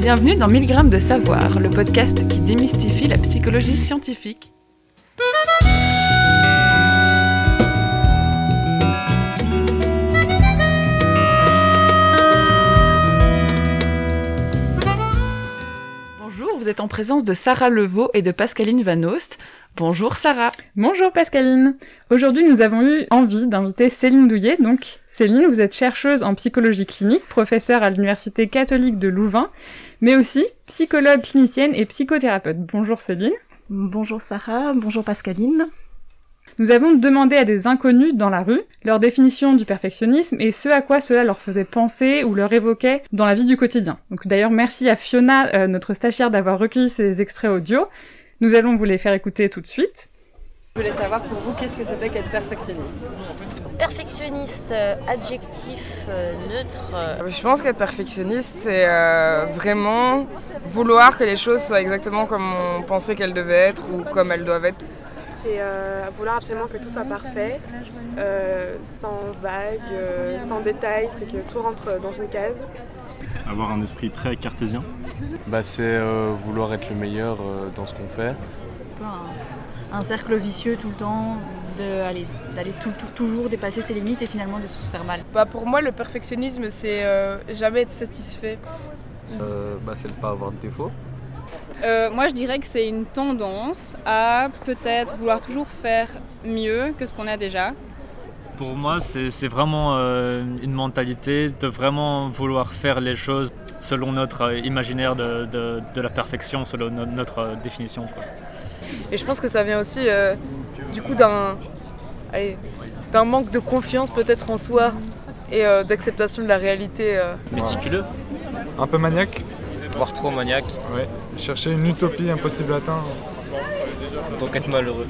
Bienvenue dans 1000 grammes de savoir, le podcast qui démystifie la psychologie scientifique. Êtes en présence de Sarah Levaux et de Pascaline Van Oost. Bonjour Sarah. Bonjour Pascaline. Aujourd'hui, nous avons eu envie d'inviter Céline Douillet. Donc, Céline, vous êtes chercheuse en psychologie clinique, professeure à l'Université catholique de Louvain, mais aussi psychologue clinicienne et psychothérapeute. Bonjour Céline. Bonjour Sarah, bonjour Pascaline. Nous avons demandé à des inconnus dans la rue leur définition du perfectionnisme et ce à quoi cela leur faisait penser ou leur évoquait dans la vie du quotidien. Donc d'ailleurs merci à Fiona, euh, notre stagiaire, d'avoir recueilli ces extraits audio. Nous allons vous les faire écouter tout de suite. Je voulais savoir pour vous qu'est-ce que c'était qu'être perfectionniste? Perfectionniste, euh, adjectif euh, neutre. euh, Je pense qu'être perfectionniste, c'est vraiment vouloir que les choses soient exactement comme on pensait qu'elles devaient être ou comme elles doivent être. C'est euh, vouloir absolument que tout soit parfait, euh, sans vagues, euh, sans détails, c'est que tout rentre dans une case. Avoir un esprit très cartésien? Bah, c'est euh, vouloir être le meilleur euh, dans ce qu'on fait. un, un cercle vicieux tout le temps, d'aller tout- tout- toujours dépasser ses limites et finalement de se faire mal. Bah pour moi, le perfectionnisme, c'est euh, jamais être satisfait. Euh, bah, c'est de pas avoir de défaut. Euh, moi, je dirais que c'est une tendance à peut-être vouloir toujours faire mieux que ce qu'on a déjà. Pour moi, c'est vraiment euh, une mentalité de vraiment vouloir faire les choses selon notre imaginaire de, de- de la perfection, selon no- notre définition. quoi. Et je pense que ça vient aussi euh, du coup d'un allez, d'un manque de confiance peut-être en soi et euh, d'acceptation de la réalité. euh. Méticuleux. Un peu maniaque Voire trop maniaque. Ouais. Chercher une utopie impossible à atteindre. Donc être malheureux.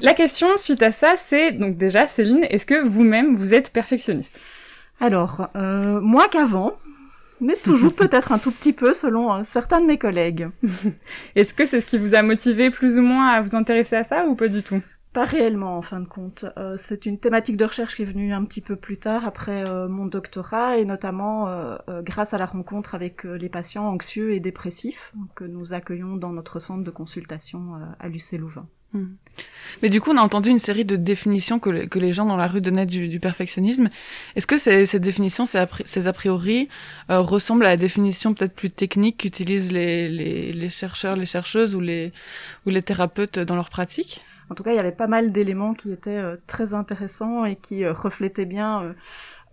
La question suite à ça, c'est donc déjà Céline, est-ce que vous-même vous êtes perfectionniste? Alors, euh, moins qu'avant, mais toujours peut-être un tout petit peu selon euh, certains de mes collègues. Est-ce que c'est ce qui vous a motivé plus ou moins à vous intéresser à ça ou pas du tout? Pas réellement en fin de compte. Euh, c'est une thématique de recherche qui est venue un petit peu plus tard après euh, mon doctorat et notamment euh, grâce à la rencontre avec les patients anxieux et dépressifs que nous accueillons dans notre centre de consultation à l'UC Louvain. Mais du coup, on a entendu une série de définitions que, le- que les gens dans la rue donnaient du, du perfectionnisme. Est-ce que ces, ces définitions, ces a, pri- ces a priori, euh, ressemblent à la définition peut-être plus technique qu'utilisent les, les, les chercheurs, les chercheuses ou les, ou les thérapeutes dans leur pratique? En tout cas, il y avait pas mal d'éléments qui étaient euh, très intéressants et qui euh, reflétaient bien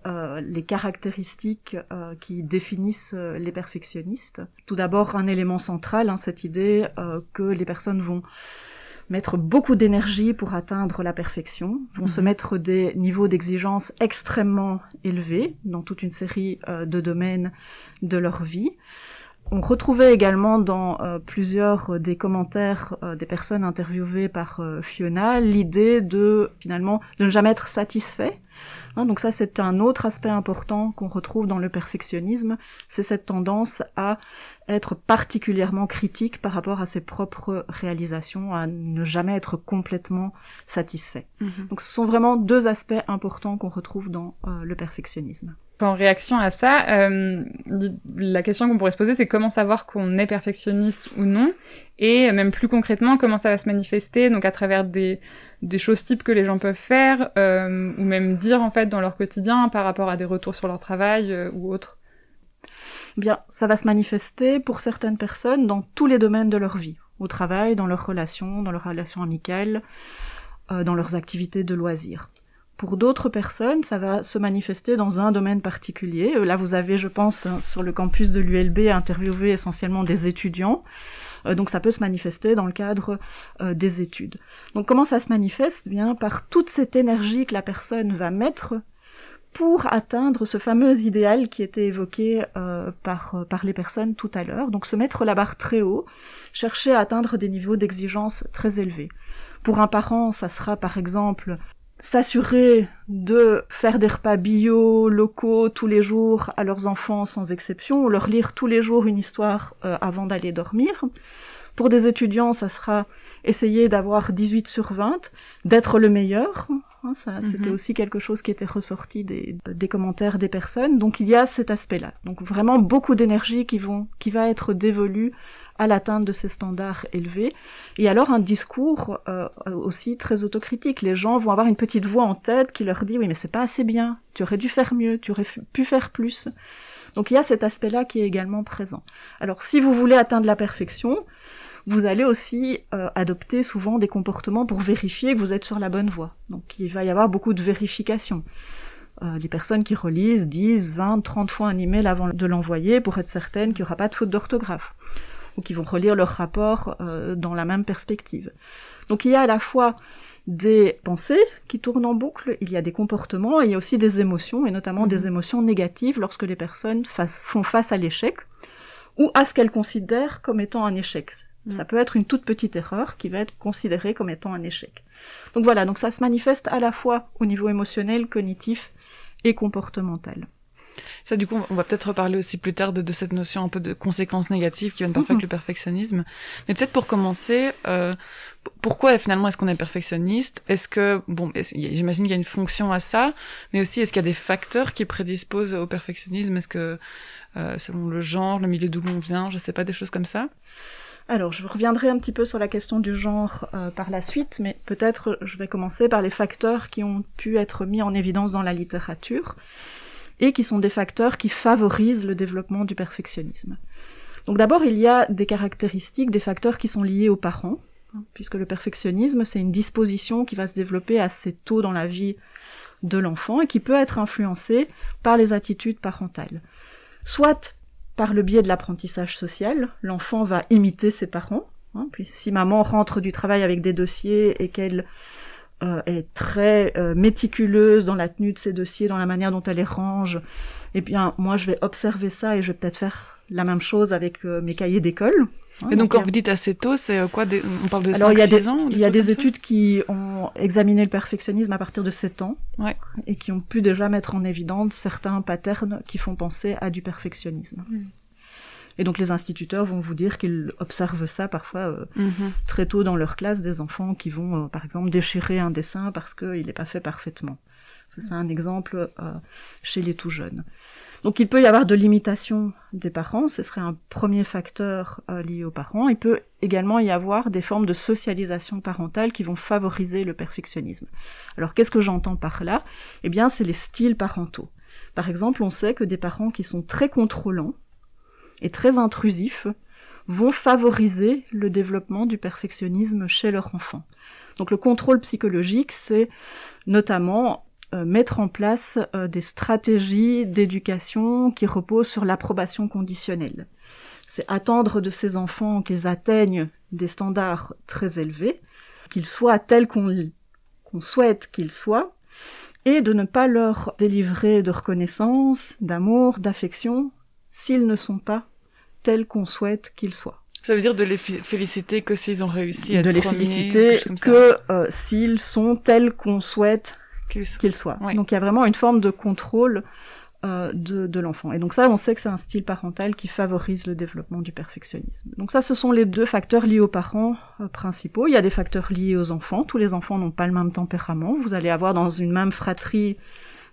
euh, les caractéristiques euh, qui définissent euh, les perfectionnistes. Tout d'abord, un élément central, hein, cette idée que les personnes vont mettre beaucoup d'énergie pour atteindre la perfection, vont se Mhm. mettre des niveaux d'exigence extrêmement élevés dans toute une série euh, de domaines de leur vie. On retrouvait également dans euh, plusieurs des commentaires euh, des personnes interviewées par Fiona l'idée de finalement de ne jamais être satisfait. Hein, donc ça c'est un autre aspect important qu'on retrouve dans le perfectionnisme, c'est cette tendance à être particulièrement critique par rapport à ses propres réalisations, à ne jamais être complètement satisfait. Donc ce sont vraiment deux aspects importants qu'on retrouve dans euh, le perfectionnisme. En réaction à ça, euh, la question qu'on pourrait se poser, c'est comment savoir qu'on est perfectionniste ou non, et même plus concrètement, comment ça va se manifester, donc à travers des, des choses types que les gens peuvent faire, euh, ou même dire en fait dans leur quotidien par rapport à des retours sur leur travail ou autre. Bien, ça va se manifester pour certaines personnes dans tous les domaines de leur vie, au travail, dans leurs relations, dans leurs relations amicales, euh, dans leurs activités de loisirs. Pour d'autres personnes, ça va se manifester dans un domaine particulier. Euh, Là, vous avez, je pense, hein, sur le campus de l'ULB, interviewé essentiellement des étudiants. Euh, donc, ça peut se manifester dans le cadre des études. Donc, comment ça se manifeste? Bien, par toute cette énergie que la personne va mettre pour atteindre ce fameux idéal qui était évoqué euh, par, euh, par les personnes tout à l'heure. Donc se mettre la barre très haut, chercher à atteindre des niveaux d'exigence très élevés. Pour un parent, ça sera par exemple s'assurer de faire des repas bio, locaux, tous les jours à leurs enfants sans exception, leur lire tous les jours une histoire euh, avant d'aller dormir. Pour des étudiants, ça sera essayer d'avoir 18 sur 20, d'être le meilleur. Hein, ça, c'était Mhm. aussi quelque chose qui était ressorti des, des commentaires des personnes. Donc il y a cet aspect-là. Donc vraiment beaucoup d'énergie qui vont, qui va être dévolue à l'atteinte de ces standards élevés. Et alors un discours euh, aussi très autocritique. Les gens vont avoir une petite voix en tête qui leur dit oui mais c'est pas assez bien, tu aurais dû faire mieux, tu aurais pu faire plus. Donc il y a cet aspect-là qui est également présent. Alors si vous voulez atteindre la perfection, vous allez aussi euh, adopter souvent des comportements pour vérifier que vous êtes sur la bonne voie. Donc il va y avoir beaucoup de vérification. Euh, les personnes qui relisent 10, 20, 30 fois un email avant de l'envoyer pour être certaines qu'il n'y aura pas de faute d'orthographe. Ou qui vont relire leur rapport euh, dans la même perspective. Donc il y a à la fois des pensées qui tournent en boucle, il y a des comportements et il y a aussi des émotions, et notamment des émotions négatives lorsque les personnes face- font face à l'échec ou à ce qu'elles considèrent comme étant un échec. Ça peut être une toute petite erreur qui va être considérée comme étant un échec. Donc voilà, donc ça se manifeste à la fois au niveau émotionnel, cognitif et comportemental. Ça, du coup, on va peut-être reparler aussi plus tard de, de cette notion un peu de conséquences négatives qui viennent parfois avec le perfectionnisme. Mais peut-être pour commencer, euh, pourquoi finalement est-ce qu'on est perfectionniste? Est-ce que, bon, j'imagine qu'il y a une fonction à ça, mais aussi est-ce qu'il y a des facteurs qui prédisposent au perfectionnisme? Est-ce que, euh, selon le genre, le milieu d'où l'on vient, je sais pas, des choses comme ça? Alors, je reviendrai un petit peu sur la question du genre euh, par la suite, mais peut-être je vais commencer par les facteurs qui ont pu être mis en évidence dans la littérature et qui sont des facteurs qui favorisent le développement du perfectionnisme. Donc d'abord, il y a des caractéristiques, des facteurs qui sont liés aux parents, hein, puisque le perfectionnisme, c'est une disposition qui va se développer assez tôt dans la vie de l'enfant et qui peut être influencée par les attitudes parentales. Soit par le biais de l'apprentissage social, l'enfant va imiter ses parents. hein, puis si maman rentre du travail avec des dossiers et qu'elle euh, est très euh, méticuleuse dans la tenue de ses dossiers, dans la manière dont elle les range, eh bien moi je vais observer ça et je vais peut-être faire la même chose avec euh, mes cahiers d'école. Et donc, quand vous dites assez tôt, c'est euh, quoi des- On parle de alors, il y a 5-6 des, ans il y a des études qui ont examiné le perfectionnisme à partir de 7 ans Ouais. et qui ont pu déjà mettre en évidence certains patterns qui font penser à du perfectionnisme. Et donc les instituteurs vont vous dire qu'ils observent ça parfois euh, Mhm. très tôt dans leur classe, des enfants qui vont, euh, par exemple, déchirer un dessin parce qu'il n'est pas fait parfaitement. Ça, c'est un exemple euh, chez les tout jeunes. Donc il peut y avoir de l'imitation des parents, ce serait un premier facteur euh, lié aux parents. Il peut également y avoir des formes de socialisation parentale qui vont favoriser le perfectionnisme. Alors qu'est-ce que j'entends par là? Eh bien c'est les styles parentaux. Par exemple, on sait que des parents qui sont très contrôlants et très intrusifs vont favoriser le développement du perfectionnisme chez leur enfant. Donc le contrôle psychologique, c'est notamment mettre en place euh, des stratégies d'éducation qui reposent sur l'approbation conditionnelle. C'est attendre de ces enfants qu'ils atteignent des standards très élevés, qu'ils soient tels qu'on souhaite qu'ils soient, et de ne pas leur délivrer de reconnaissance, d'amour, d'affection, s'ils ne sont pas tels qu'on souhaite qu'ils soient. Ça veut dire de les féliciter que s'ils ont réussi à de être les féliciter que euh, s'ils sont tels qu'on souhaite Soient. Ouais. Donc il y a vraiment une forme de contrôle euh, de, de l'enfant. Et donc ça, on sait que c'est un style parental qui favorise le développement du perfectionnisme. Donc ça, ce sont les deux facteurs liés aux parents euh, principaux. Il y a des facteurs liés aux enfants. Tous les enfants n'ont pas le même tempérament. Vous allez avoir dans une même fratrie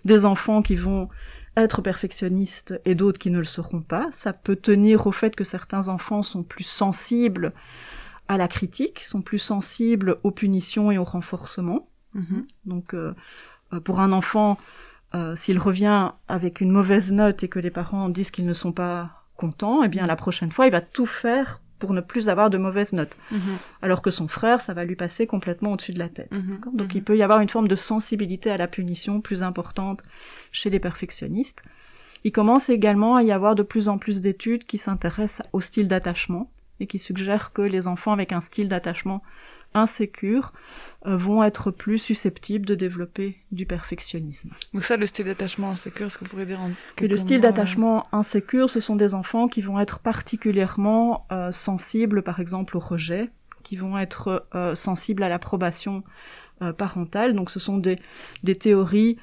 des enfants qui vont être perfectionnistes et d'autres qui ne le seront pas. Ça peut tenir au fait que certains enfants sont plus sensibles à la critique, sont plus sensibles aux punitions et au renforcement. Mhm. Donc euh, pour un enfant, euh, s'il revient avec une mauvaise note et que les parents disent qu'ils ne sont pas contents, eh bien la prochaine fois, il va tout faire pour ne plus avoir de mauvaises notes. Mhm. Alors que son frère, ça va lui passer complètement au-dessus de la tête. Mhm. Donc il peut y avoir une forme de sensibilité à la punition plus importante chez les perfectionnistes. Il commence également à y avoir de plus en plus d'études qui s'intéressent au style d'attachement et qui suggèrent que les enfants avec un style d'attachement insécure euh, vont être plus susceptibles de développer du perfectionnisme. Donc ça, le style d'attachement insécure, est-ce que vous pourriez dire en Et le style euh, d'attachement insécure, ce sont des enfants qui vont être particulièrement euh, sensibles, par exemple, au rejet, qui vont être euh, sensibles à l'approbation euh, parentale. Donc ce sont des, des théories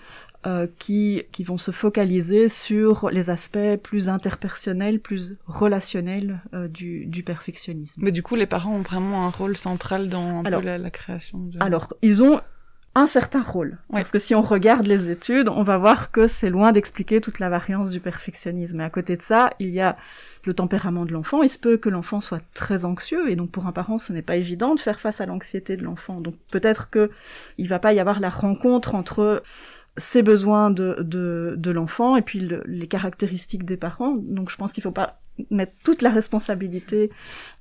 euh, qui, qui vont se focaliser sur les aspects plus interpersonnels, plus relationnels euh, du, du perfectionnisme. Mais du coup, les parents ont vraiment un rôle central dans Alors- la, la création. De... Alors, ils ont un certain rôle. Parce que si on regarde les études, on va voir que c'est loin d'expliquer toute la variance du perfectionnisme. Et à côté de ça, il y a le tempérament de l'enfant. Il se peut que l'enfant soit très anxieux, et donc pour un parent, ce n'est pas évident de faire face à l'anxiété de l'enfant. Donc peut-être que il va pas y avoir la rencontre entre ses besoins de, de, de l'enfant et puis le- les caractéristiques des parents. Donc je pense qu'il faut pas mettre toute la responsabilité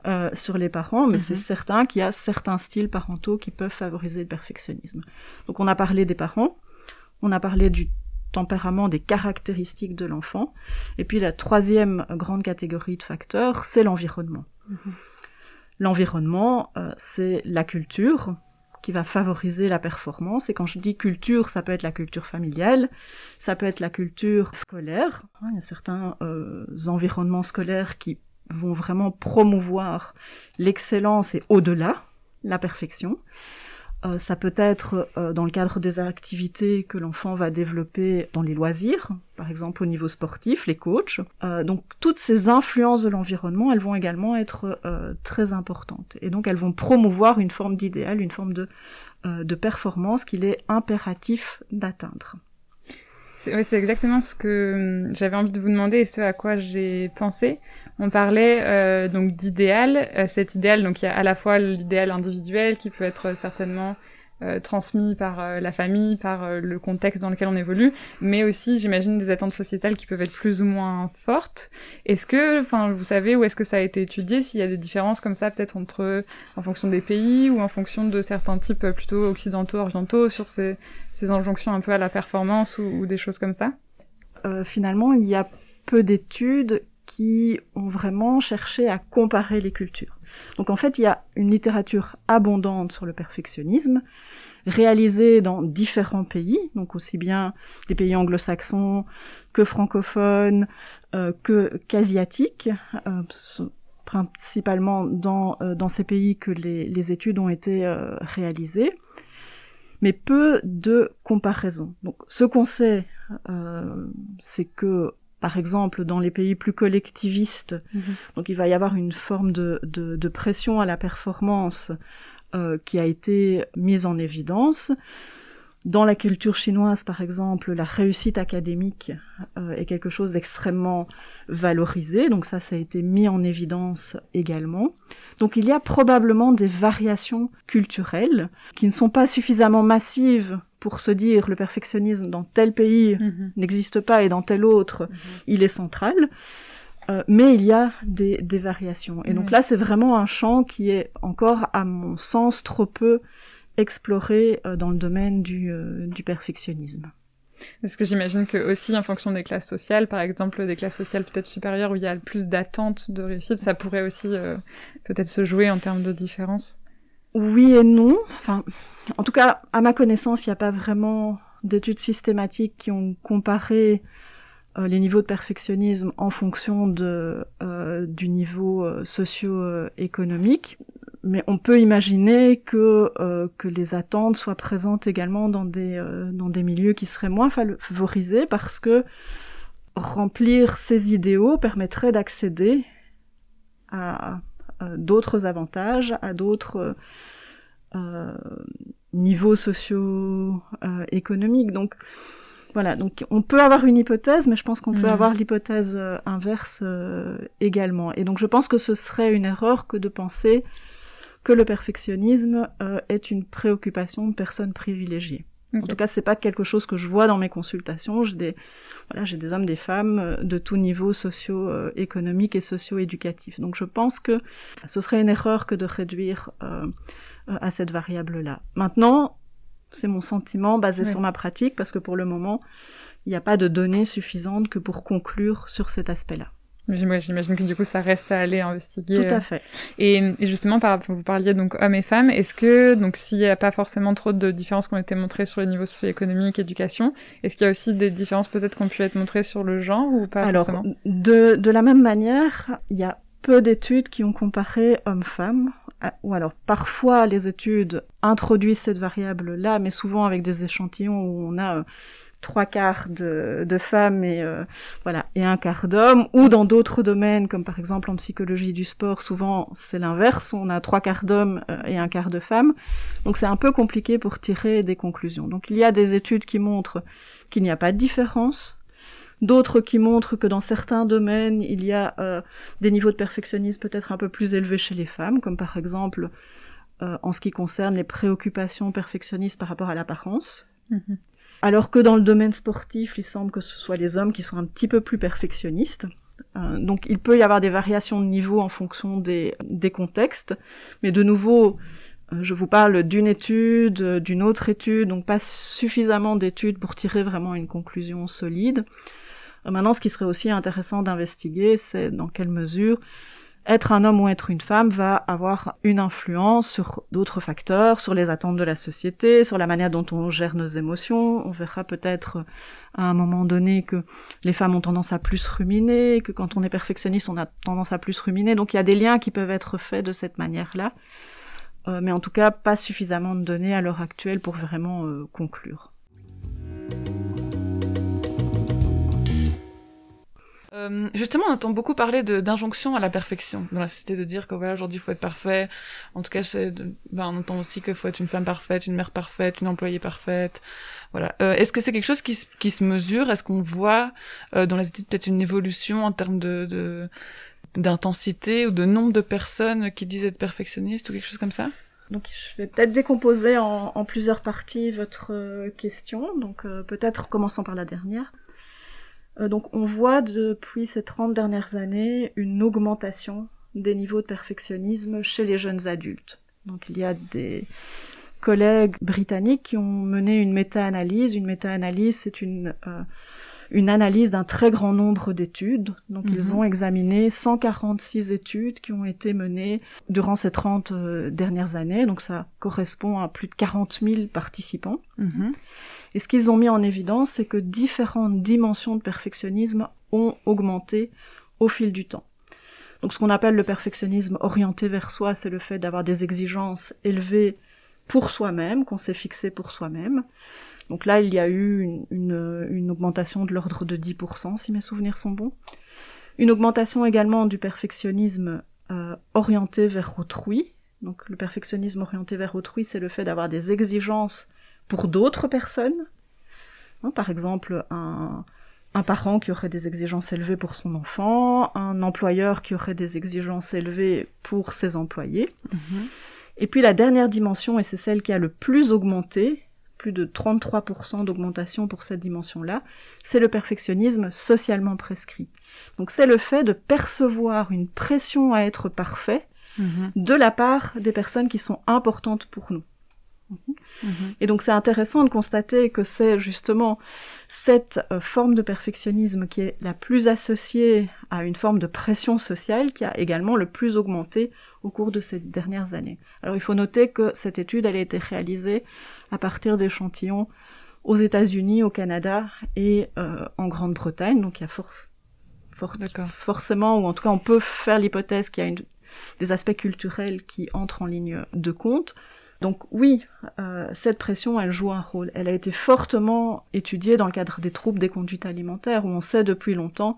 euh, sur les parents, mais Mhm. c'est certain qu'il y a certains styles parentaux qui peuvent favoriser le perfectionnisme. Donc on a parlé des parents, on a parlé du tempérament, des caractéristiques de l'enfant, et puis la troisième grande catégorie de facteurs, c'est l'environnement. L'environnement, euh, c'est la culture qui va favoriser la performance. Et quand je dis culture, ça peut être la culture familiale, ça peut être la culture scolaire. Il y a certains euh, environnements scolaires qui vont vraiment promouvoir l'excellence et au-delà la perfection. Euh, ça peut être euh, dans le cadre des activités que l'enfant va développer dans les loisirs, par exemple au niveau sportif, les coachs. Euh, donc toutes ces influences de l'environnement, elles vont également être très importantes. Et donc elles vont promouvoir une forme d'idéal, une forme de, de performance qu'il est impératif d'atteindre. C'est exactement ce que hum, j'avais envie de vous demander et ce à quoi j'ai pensé. On parlait euh, donc d'idéal. Euh, cet idéal, donc il y a à la fois l'idéal individuel qui peut être certainement euh, transmis par euh, la famille, par euh, le contexte dans lequel on évolue, mais aussi, j'imagine, des attentes sociétales qui peuvent être plus ou moins fortes. Est-ce que, enfin, vous savez où est-ce que ça a été étudié, s'il y a des différences comme ça, peut-être entre, en fonction des pays ou en fonction de certains types euh, plutôt occidentaux, orientaux, sur ces, ces injonctions un peu à la performance ou, ou des choses comme ça? Euh, finalement, il y a peu d'études qui ont vraiment cherché à comparer les cultures. Donc en fait, il y a une littérature abondante sur le perfectionnisme, réalisée dans différents pays, donc aussi bien des pays anglo-saxons que francophones, euh, que qu'asiatiques, euh, principalement dans, euh, ces pays que les, études ont été euh, réalisées, mais peu de comparaisons. Donc ce qu'on sait, c'est que par exemple, dans les pays plus collectivistes, donc il va y avoir une forme de, de, de pression à la performance euh, qui a été mise en évidence. Dans la culture chinoise, par exemple, la réussite académique euh, est quelque chose d'extrêmement valorisé, donc ça, ça a été mis en évidence également. Donc il y a probablement des variations culturelles qui ne sont pas suffisamment massives pour se dire le perfectionnisme dans tel pays n'existe pas et dans tel autre il est central. Euh, mais il y a des, des variations. Et donc là, c'est vraiment un champ qui est encore, à mon sens, trop peu exploré euh, dans le domaine du, euh, du perfectionnisme. Parce que j'imagine que aussi en fonction des classes sociales, par exemple des classes sociales peut-être supérieures où il y a le plus d'attentes de réussite, ça pourrait aussi euh, peut-être se jouer en termes de différence. Oui et non. Enfin, en tout cas, à ma connaissance, il n'y a pas vraiment d'études systématiques qui ont comparé euh, les niveaux de perfectionnisme en fonction de, euh, du niveau socio-économique. Mais on peut imaginer que, euh, que les attentes soient présentes également dans des, euh, dans des milieux qui seraient moins favorisés parce que remplir ces idéaux permettrait d'accéder à, euh, d'autres avantages, à d'autres euh, niveaux socio-économiques. donc voilà, donc on peut avoir une hypothèse, mais je pense qu'on peut Mhm. avoir l'hypothèse euh, inverse euh, également. Et donc je pense que ce serait une erreur que de penser que le perfectionnisme euh, est une préoccupation de personnes privilégiées. En tout cas, c'est pas quelque chose que je vois dans mes consultations. J'ai des, voilà, j'ai des hommes, des femmes euh, de tout niveau socio-économique et socio-éducatif. Donc, je pense que ce serait une erreur que de réduire euh, euh, à cette variable-là. Maintenant, c'est mon sentiment basé sur ma pratique, parce que pour le moment, il n'y a pas de données suffisantes que pour conclure sur cet aspect-là. J'imagine que du coup, ça reste à aller investiguer. Tout à euh. fait. Et, et justement, par vous parliez donc hommes et femmes. Est-ce que, donc, s'il n'y a pas forcément trop de différences qui ont été montrées sur les niveaux socio-économiques, éducation, est-ce qu'il y a aussi des différences peut-être qui ont pu être montrées sur le genre ou pas Alors, forcément? de, de la même manière, il y a peu d'études qui ont comparé hommes-femmes. Ah, Ou alors, parfois, les études introduisent cette variable-là, mais souvent avec des échantillons où on a euh, trois quarts de, de femmes et euh, voilà et un quart d'hommes ou dans d'autres domaines comme par exemple en psychologie du sport souvent c'est l'inverse on a trois quarts d'hommes euh, et un quart de femmes. Donc c'est un peu compliqué pour tirer des conclusions. Donc il y a des études qui montrent qu'il n'y a pas de différence. D'autres qui montrent que dans certains domaines il y a euh, des niveaux de perfectionnisme peut-être un peu plus élevés chez les femmes comme par exemple en ce qui concerne les préoccupations perfectionnistes par rapport à l'apparence. Mm-hmm. Alors que dans le domaine sportif, il semble que ce soit les hommes qui sont un petit peu plus perfectionnistes. Euh, donc il peut y avoir des variations de niveau en fonction des, contextes, mais de nouveau, euh, je vous parle d'une étude, d'une autre étude, donc pas suffisamment d'études pour tirer vraiment une conclusion solide. Euh, maintenant, ce qui serait aussi intéressant d'investiguer, c'est dans quelle mesure être un homme ou être une femme va avoir une influence sur d'autres facteurs, sur les attentes de la société, sur la manière dont on gère nos émotions. On verra peut-être à un moment donné que les femmes ont tendance à plus ruminer, que quand on est perfectionniste, on a tendance à plus ruminer. Donc il y a des liens qui peuvent être faits de cette manière-là. Euh, mais en tout cas, pas suffisamment de données à l'heure actuelle pour vraiment euh, conclure. Euh, justement, on entend beaucoup parler d'injonction à la perfection dans la société, de dire que voilà, aujourd'hui, il faut être parfait. En tout cas, ben, on entend aussi qu'il faut être une femme parfaite, une mère parfaite, une employée parfaite. Voilà. Euh, Est-ce que c'est quelque chose qui, qui se mesure? Est-ce qu'on voit euh, dans les études peut-être une évolution en termes de d'intensité ou de nombre de personnes qui disent être perfectionnistes ou quelque chose comme ça? Donc je vais peut-être décomposer en, en, plusieurs parties votre euh, question. Donc euh, peut-être commençant par la dernière. Euh, donc on voit depuis ces 30 dernières années une augmentation des niveaux de perfectionnisme chez les jeunes adultes. Donc il y a des collègues britanniques qui ont mené une méta-analyse. Une méta-analyse, c'est une, euh, une analyse d'un très grand nombre d'études. Donc ils mhm. ont examiné 146 études qui ont été menées durant ces 30 euh, dernières années. Donc ça correspond à plus de 40 000 participants. Mhm. Et ce qu'ils ont mis en évidence, c'est que différentes dimensions de perfectionnisme ont augmenté au fil du temps. Donc ce qu'on appelle le perfectionnisme orienté vers soi, c'est le fait d'avoir des exigences élevées pour soi-même, qu'on s'est fixé pour soi-même. Donc là, il y a eu une, augmentation de l'ordre de 10%, si mes souvenirs sont bons. Une augmentation également du perfectionnisme euh, orienté vers autrui. Donc le perfectionnisme orienté vers autrui, c'est le fait d'avoir des exigences pour d'autres personnes. Hein, par exemple, un, parent qui aurait des exigences élevées pour son enfant, un employeur qui aurait des exigences élevées pour ses employés. Mhm. Et puis la dernière dimension, et c'est celle qui a le plus augmenté, plus de 33% d'augmentation pour cette dimension-là, c'est le perfectionnisme socialement prescrit. Donc c'est le fait de percevoir une pression à être parfait mhm. de la part des personnes qui sont importantes pour nous. Mhm. Et donc c'est intéressant de constater que c'est justement cette euh, forme de perfectionnisme qui est la plus associée à une forme de pression sociale qui a également le plus augmenté au cours de ces dernières années. Alors il faut noter que cette étude elle a été réalisée à partir d'échantillons aux États-Unis, au Canada et euh, en Grande-Bretagne, donc il y a force, forcément, ou en tout cas on peut faire l'hypothèse qu'il y a une, des aspects culturels qui entrent en ligne de compte. Donc oui, euh, cette pression, elle joue un rôle. Elle a été fortement étudiée dans le cadre des troubles des conduites alimentaires, où on sait depuis longtemps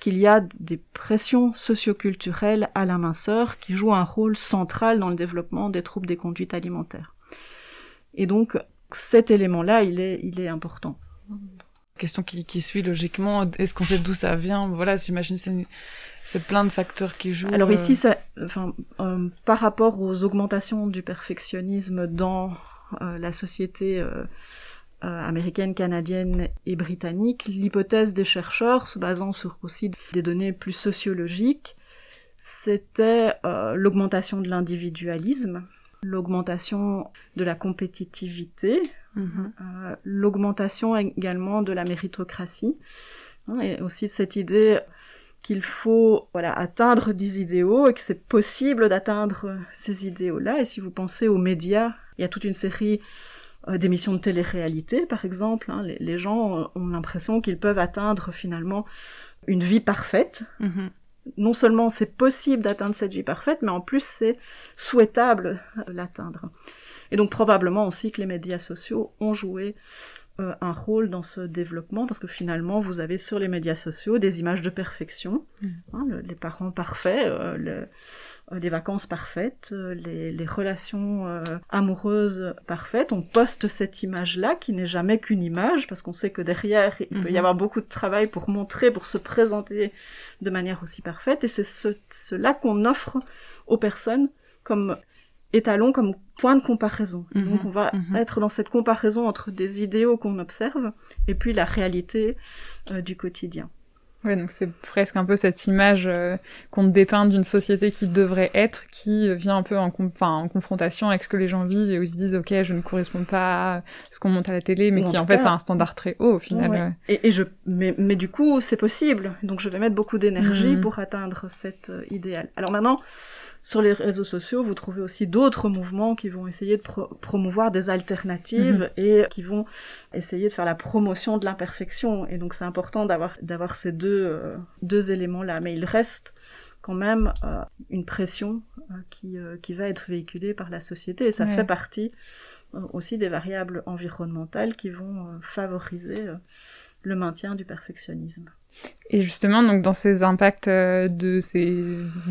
qu'il y a des pressions socioculturelles à la minceur qui jouent un rôle central dans le développement des troubles des conduites alimentaires. Et donc cet élément-là, il est, il est important. Question qui, qui suit logiquement, est-ce qu'on sait d'où ça vient? Voilà, j'imagine c'est c'est plein de facteurs qui jouent. Alors ici, euh. enfin, euh, par rapport aux augmentations du perfectionnisme dans euh, la société américaine, canadienne et britannique, l'hypothèse des chercheurs, se basant sur aussi des données plus sociologiques, c'était l'augmentation de l'individualisme, l'augmentation de la compétitivité, mm-hmm. l'augmentation également de la méritocratie, hein, et aussi cette idée qu'il faut voilà atteindre des idéaux et que c'est possible d'atteindre ces idéaux-là. Et si vous pensez aux médias, il y a toute une série euh, d'émissions de télé-réalité, par exemple. Hein. les, gens ont l'impression qu'ils peuvent atteindre finalement une vie parfaite. Mm-hmm. Non seulement c'est possible d'atteindre cette vie parfaite, mais en plus c'est souhaitable de l'atteindre. Et donc probablement aussi que les médias sociaux ont joué euh, un rôle dans ce développement parce que finalement vous avez sur les médias sociaux des images de perfection, Mm. hein, le- les parents parfaits, euh, le- euh, les vacances parfaites, euh, les, les relations euh, amoureuses parfaites. On poste cette image-là qui n'est jamais qu'une image parce qu'on sait que derrière il peut y Mhm. avoir beaucoup de travail pour montrer, pour se présenter de manière aussi parfaite et c'est ce, cela qu'on offre aux personnes comme étalon, comme point de comparaison. Mhm, Donc on va mhm. être dans cette comparaison entre des idéaux qu'on observe et puis la réalité euh, du quotidien. Ouais, donc c'est presque un peu cette image euh, qu'on dépeint d'une société qui devrait être, qui vient un peu en, confrontation avec ce que les gens vivent et où ils se disent, ok, je ne correspond pas à ce qu'on monte à la télé, mais qui en fait a un standard très haut au final. Ouais. ouais. Et, et je, mais, mais du coup, c'est possible. Donc, je vais mettre beaucoup d'énergie Mhm. pour atteindre cet euh, idéal. Alors maintenant, sur les réseaux sociaux, vous trouvez aussi d'autres mouvements qui vont essayer de pro- promouvoir des alternatives et qui vont essayer de faire la promotion de l'imperfection. Et donc, c'est important d'avoir d'avoir ces deux euh, deux éléments-là. Mais il reste quand même euh, une pression euh, qui qui va être véhiculée par la société et ça Ouais. fait partie aussi des variables environnementales qui vont favoriser le maintien du perfectionnisme. Et justement, donc dans ces impacts euh, de ces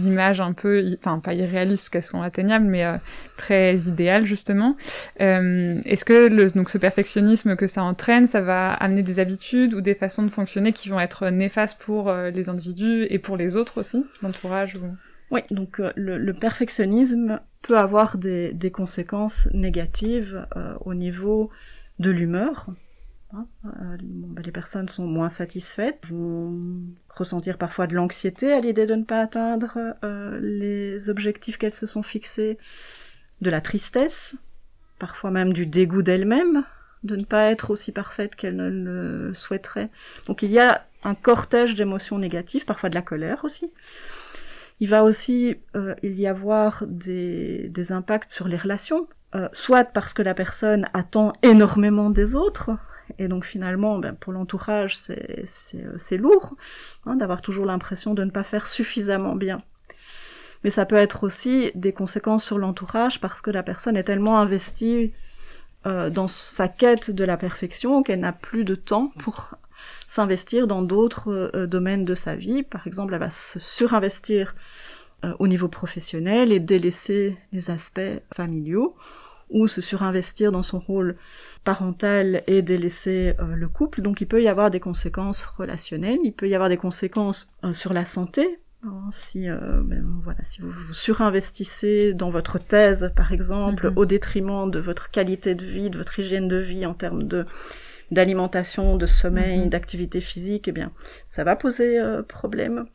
images un peu, enfin pas irréalistes qu'elles sont atteignables, mais euh, très idéales justement, euh, est-ce que donc ce perfectionnisme que ça entraîne, ça va amener des habitudes ou des façons de fonctionner qui vont être néfastes pour les individus et pour les autres aussi, l'entourage ou... Oui, donc le, perfectionnisme peut avoir des, conséquences négatives au niveau de l'humeur. Hein, euh, ben, les personnes sont moins satisfaites, vont ressentir parfois de l'anxiété à l'idée de ne pas atteindre euh, les objectifs qu'elles se sont fixés, de la tristesse, parfois même du dégoût d'elles-mêmes, de ne pas être aussi parfaite qu'elles ne le souhaiteraient. Donc il y a un cortège d'émotions négatives, parfois de la colère aussi. Il va aussi euh, il y avoir des, impacts sur les relations, soit parce que la personne attend énormément des autres, et donc finalement, ben, pour l'entourage, c'est euh, lourd hein, d'avoir toujours l'impression de ne pas faire suffisamment bien. Mais ça peut être aussi des conséquences sur l'entourage parce que la personne est tellement investie euh, dans sa quête de la perfection qu'elle n'a plus de temps pour s'investir dans d'autres euh, domaines de sa vie. Par exemple, elle va se surinvestir au niveau professionnel et délaisser les aspects familiaux, ou se surinvestir dans son rôle parental et délaisser euh, le couple. Donc il peut y avoir des conséquences relationnelles, il peut y avoir des conséquences euh, sur la santé. hein, Si, euh, ben, voilà, si vous vous surinvestissez dans votre thèse, par exemple, Mhm. au détriment de votre qualité de vie, de votre hygiène de vie en termes de d'alimentation, de sommeil, Mhm. d'activité physique, eh bien, ça va poser euh, problème.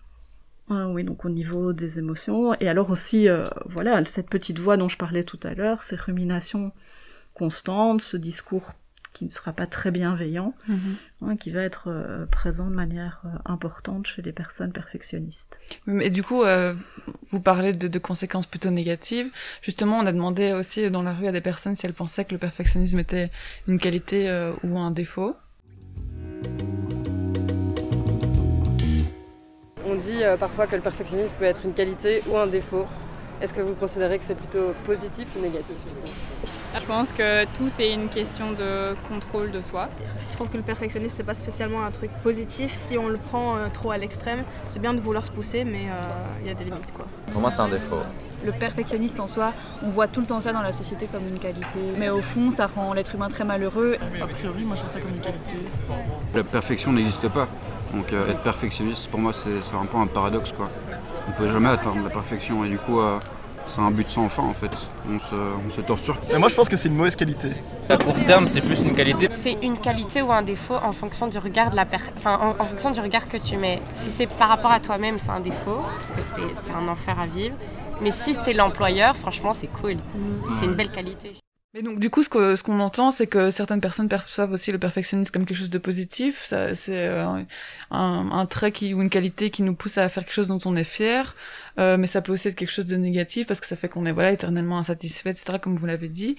Ah oui, donc au niveau des émotions. Et alors aussi, euh, voilà, cette petite voix dont je parlais tout à l'heure, ces ruminations constantes, ce discours qui ne sera pas très bienveillant, Mhm. hein, qui va être euh, présent de manière euh, importante chez les personnes perfectionnistes. Mais du coup, euh, vous parlez de, de conséquences plutôt négatives. Justement, on a demandé aussi dans la rue à des personnes si elles pensaient que le perfectionnisme était une qualité euh, ou un défaut. On dit euh, parfois que le perfectionnisme peut être une qualité ou un défaut. Est-ce que vous considérez que c'est plutôt positif ou négatif Je pense que tout est une question de contrôle de soi. Je trouve que le perfectionnisme, c'est pas spécialement un truc positif si on le prend euh, trop à l'extrême. C'est bien de vouloir se pousser, mais euh, il y a des limites, quoi. Pour moi, c'est un défaut. Le perfectionniste en soi, on voit tout le temps ça dans la société comme une qualité. Mais au fond, ça rend l'être humain très malheureux. A priori, moi je vois ça comme une qualité. La perfection n'existe pas. Donc euh, être perfectionniste, pour moi, c'est c'est un peu un paradoxe. Quoi. On peut jamais atteindre la perfection et du coup, euh, c'est un but sans fin en fait. On se, on se torture. Mais moi je pense que c'est une mauvaise qualité. À court terme, c'est plus une qualité. C'est une qualité ou un défaut en fonction du regard de la per- enfin, en, en fonction du regard que tu mets. Si c'est par rapport à toi-même, c'est un défaut parce que c'est c'est un enfer à vivre. Mais si t'es l'employeur, franchement, c'est cool. C'est une belle qualité. Mais donc du coup, ce que- ce qu'on entend, c'est que certaines personnes perçoivent aussi le perfectionnisme comme quelque chose de positif. C'est euh, un, un trait qui, ou une qualité qui nous pousse à faire quelque chose dont on est fier. Euh, mais ça peut aussi être quelque chose de négatif parce que ça fait qu'on est voilà éternellement insatisfait, etc. Comme vous l'avez dit.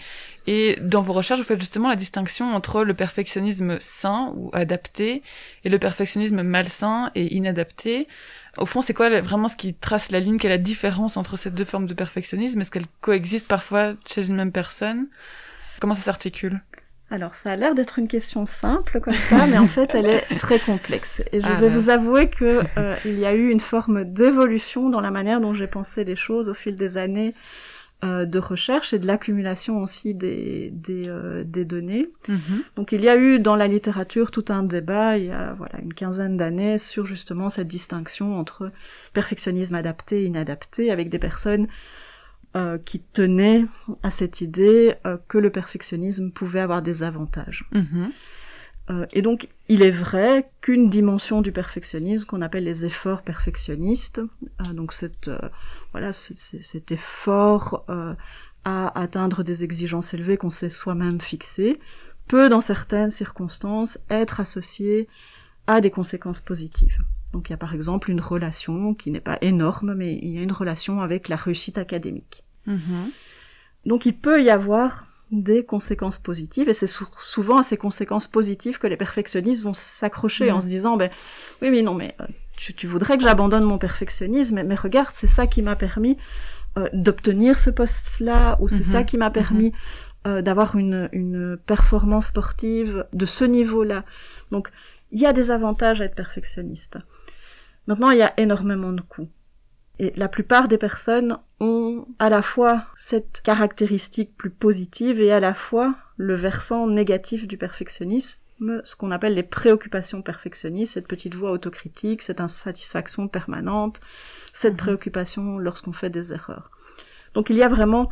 Et dans vos recherches, vous faites justement la distinction entre le perfectionnisme sain ou adapté et le perfectionnisme malsain et inadapté. Au fond, c'est quoi vraiment ce qui trace la ligne? Quelle est la différence entre ces deux formes de perfectionnisme? Est-ce qu'elles coexistent parfois chez une même personne? Comment ça s'articule? Alors, ça a l'air d'être une question simple comme ça, mais en fait, elle est très complexe. Et je Ah vais ben. vous avouer que euh, il y a eu une forme d'évolution dans la manière dont j'ai pensé les choses au fil des années euh, de recherche et de l'accumulation aussi des, des, euh, des données. Mhm. Donc, il y a eu dans la littérature tout un débat il y a voilà une quinzaine d'années sur justement cette distinction entre perfectionnisme adapté et inadapté, avec des personnes euh, qui tenaient à cette idée que le perfectionnisme pouvait avoir des avantages. Mhm. Et donc, il est vrai qu'une dimension du perfectionnisme qu'on appelle les efforts perfectionnistes, donc cette, voilà, ce- ce- cet effort euh, à atteindre des exigences élevées qu'on s'est soi-même fixées, peut, dans certaines circonstances, être associé à des conséquences positives. Donc, il y a par exemple une relation qui n'est pas énorme, mais il y a une relation avec la réussite académique. Mhm. Donc il peut y avoir des conséquences positives, et c'est sou- souvent à ces conséquences positives que les perfectionnistes vont s'accrocher en se disant, ben oui, mais non, mais euh, tu, tu voudrais que j'abandonne mon perfectionnisme, mais, regarde, c'est ça qui m'a permis euh, d'obtenir ce poste-là, ou c'est Mhm. ça qui m'a permis euh, d'avoir une, une performance sportive de ce niveau-là. Donc il y a des avantages à être perfectionniste. Maintenant, il y a énormément de coûts. Et la plupart des personnes ont à la fois cette caractéristique plus positive et à la fois le versant négatif du perfectionnisme, ce qu'on appelle les préoccupations perfectionnistes, cette petite voix autocritique, cette insatisfaction permanente, cette préoccupation lorsqu'on fait des erreurs. Donc il y a vraiment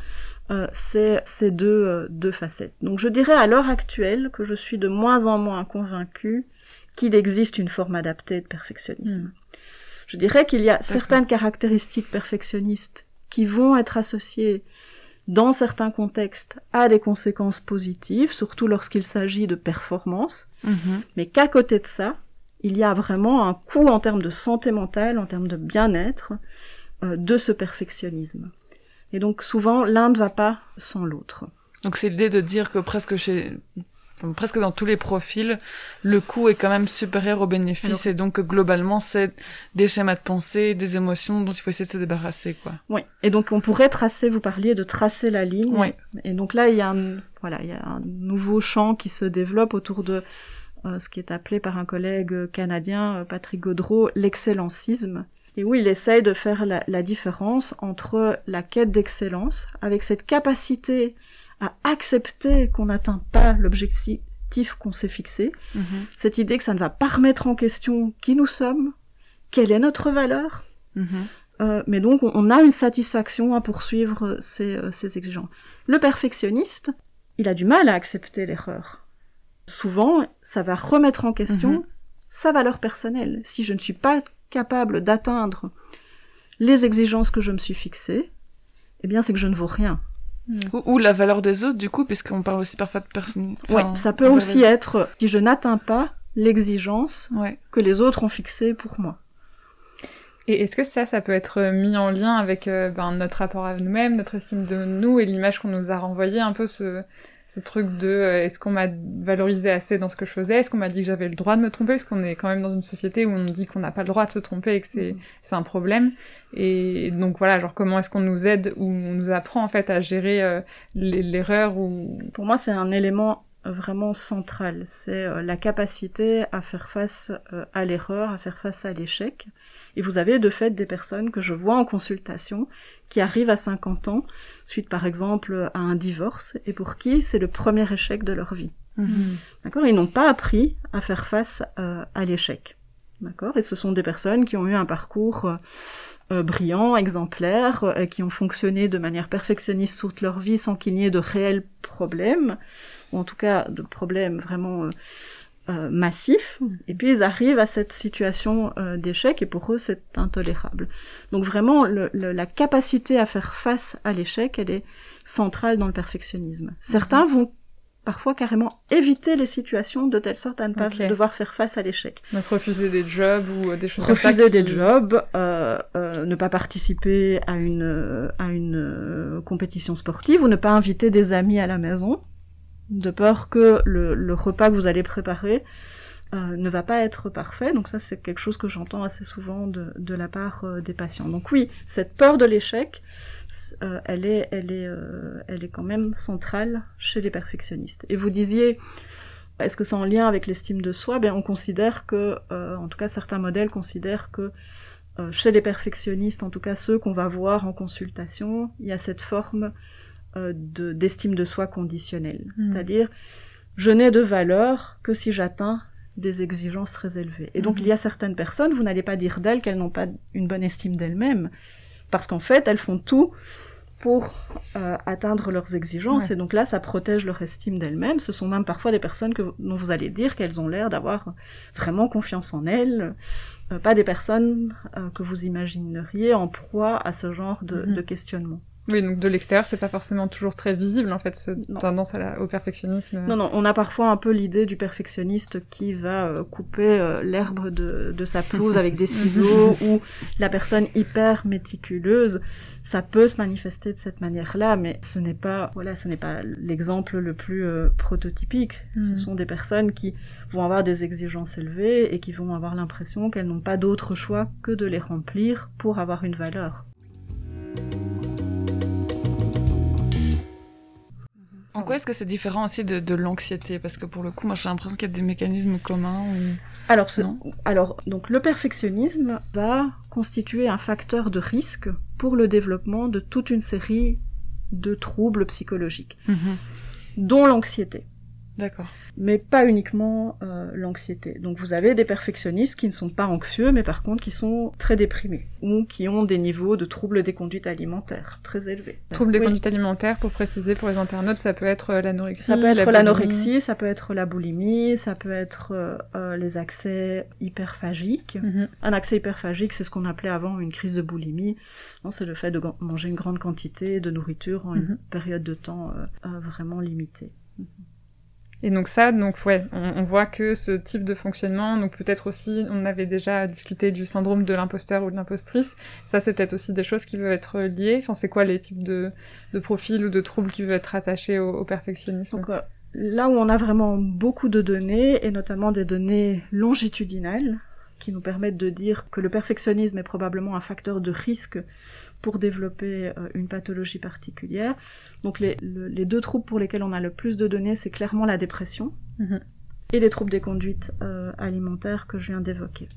euh, ces, ces deux, euh, deux facettes. Donc je dirais à l'heure actuelle que je suis de moins en moins convaincue qu'il existe une forme adaptée de perfectionnisme. Je dirais qu'il y a certaines caractéristiques perfectionnistes qui vont être associées dans certains contextes à des conséquences positives, surtout lorsqu'il s'agit de performance, Mhm. mais qu'à côté de ça, il y a vraiment un coût en termes de santé mentale, en termes de bien-être, euh, de ce perfectionnisme. Et donc souvent, l'un ne va pas sans l'autre. Donc c'est l'idée de dire que presque chez, enfin, presque dans tous les profils, le coût est quand même supérieur au bénéfice Alors- et donc globalement c'est des schémas de pensée, des émotions dont il faut essayer de se débarrasser quoi. Oui. Et donc on pourrait tracer, vous parliez de tracer la ligne. Oui. Et donc là, il y a un, voilà, il y a un nouveau champ qui se développe autour de euh, ce qui est appelé par un collègue canadien, euh, Patrick Gaudreau, l'excellencisme. Et où il essaye de faire la, la différence entre la quête d'excellence, avec cette capacité à accepter qu'on n'atteint pas l'objectif qu'on s'est fixé, Mhm. cette idée que ça ne va pas remettre en question qui nous sommes, quelle est notre valeur, Mhm. euh, mais donc, on, on a une satisfaction à poursuivre ces, euh, ces exigences. Le perfectionniste, il a du mal à accepter l'erreur. Souvent, ça va remettre en question Mhm. sa valeur personnelle. Si je ne suis pas capable d'atteindre les exigences que je me suis fixées, eh bien, c'est que je ne vaux rien. Ou, ou la valeur des autres du coup, puisqu'on parle aussi parfois de personnes. Ouais, enfin, ça peut aussi valeur- être si je n'atteins pas l'exigence Ouais. que les autres ont fixée pour moi. Et est-ce que ça, ça peut être mis en lien avec euh, ben, notre rapport à nous-mêmes, notre estime de nous et l'image qu'on nous a renvoyée, un peu ce, ce truc de euh, est-ce qu'on m'a valorisé assez dans ce que je faisais, est-ce qu'on m'a dit que j'avais le droit de me tromper, parce qu'on est quand même dans une société où on nous dit qu'on n'a pas le droit de se tromper et que c'est c'est un problème. Et donc voilà, genre comment est-ce qu'on nous aide ou on nous apprend en fait à gérer euh, l'e- l'erreur ou... Pour moi, c'est un élément vraiment central. C'est euh, la capacité à faire face euh, à l'erreur, à faire face à l'échec. Et vous avez de fait des personnes que je vois en consultation qui arrivent à 50 ans, suite par exemple à un divorce, et pour qui c'est le premier échec de leur vie. Mhm. D'accord? Ils n'ont pas appris à faire face euh, à l'échec. D'accord? Et ce sont des personnes qui ont eu un parcours euh, euh, brillant, exemplaire, euh, qui ont fonctionné de manière perfectionniste toute leur vie sans qu'il n'y ait de réels problèmes, ou en tout cas de problèmes vraiment euh, massifs. Et puis ils arrivent à cette situation euh, d'échec et pour eux c'est intolérable. Donc vraiment le- le- la capacité à faire face à l'échec, elle est centrale dans le perfectionnisme. Certains vont parfois carrément éviter les situations de telle sorte à ne pas devoir faire face à l'échec. Donc refuser des jobs ou euh, des choses comme ça Refuser qui- des jobs, euh, euh, ne pas participer à une, à une euh, compétition sportive ou ne pas inviter des amis à la maison, de peur que le, repas que vous allez préparer euh, ne va pas être parfait. Donc ça, c'est quelque chose que j'entends assez souvent de, la part euh, des patients. Donc oui, cette peur de l'échec, euh, elle, est, elle, est, elle est quand même centrale chez les perfectionnistes. Et vous disiez, est-ce que c'est en lien avec l'estime de soi? Ben, On considère que, en tout cas certains modèles considèrent que chez les perfectionnistes, en tout cas ceux qu'on va voir en consultation, il y a cette forme euh, de- d'estime de, soi conditionnelle. Mhm. C'est-à-dire, je n'ai de valeur que si j'atteins des exigences très élevées. Et donc Mhm. il y a certaines personnes, vous n'allez pas dire d'elles qu'elles n'ont pas une bonne estime d'elles-mêmes, parce qu'en fait, elles font tout pour euh, atteindre leurs exigences, Ouais. et donc là, ça protège leur estime d'elles-mêmes. Ce sont même parfois des personnes que, dont vous allez dire qu'elles ont l'air d'avoir vraiment confiance en elles, euh, pas des personnes euh, que vous imagineriez en proie à ce genre de, de questionnement. Oui, donc de l'extérieur, c'est pas forcément toujours très visible, en fait, cette tendance à la- au perfectionnisme. Non, non, on a parfois un peu l'idée du perfectionniste qui va euh, couper euh, l'herbe de, de sa pelouse avec des ciseaux ou la personne hyper méticuleuse. Ça peut se manifester de cette manière-là, mais ce n'est pas, voilà, ce n'est pas l'exemple le plus euh, prototypique. Ce Mhm. sont des personnes qui vont avoir des exigences élevées et qui vont avoir l'impression qu'elles n'ont pas d'autre choix que de les remplir pour avoir une valeur. En quoi est-ce que c'est différent aussi de, de l'anxiété? Parce que pour le coup, moi j'ai l'impression qu'il y a des mécanismes communs. Ou... Alors, ce- alors, donc le perfectionnisme va constituer un facteur de risque pour le développement de toute une série de troubles psychologiques, dont l'anxiété. D'accord. Mais pas uniquement euh, l'anxiété. Donc vous avez des perfectionnistes qui ne sont pas anxieux, mais par contre qui sont très déprimés, ou qui ont des niveaux de troubles des conduites alimentaires très élevés. Troubles des conduites alimentaires, pour préciser pour les internautes, ça peut être euh, l'anorexie. Ça peut être l'anorexie, ça peut être la boulimie, ça peut être euh, les accès hyperphagiques. Mhm. Un accès hyperphagique, c'est ce qu'on appelait avant une crise de boulimie. C'est le fait de manger une grande quantité de nourriture en une Mhm. période de temps euh, vraiment limitée. Et donc ça, donc ouais, on, voit que ce type de fonctionnement, donc peut-être aussi, on avait déjà discuté du syndrome de l'imposteur ou de l'impostrice, ça c'est peut-être aussi des choses qui peuvent être liées. Enfin, c'est quoi les types de, de profils ou de troubles qui peuvent être attachés au, perfectionnisme? Euh, là où on a vraiment beaucoup de données, et notamment des données longitudinales, qui nous permettent de dire que le perfectionnisme est probablement un facteur de risque pour développer euh, une pathologie particulière. Donc les, le- les deux troubles pour lesquels on a le plus de données, c'est clairement la dépression Mhm. et les troubles des conduites euh, alimentaires que je viens d'évoquer.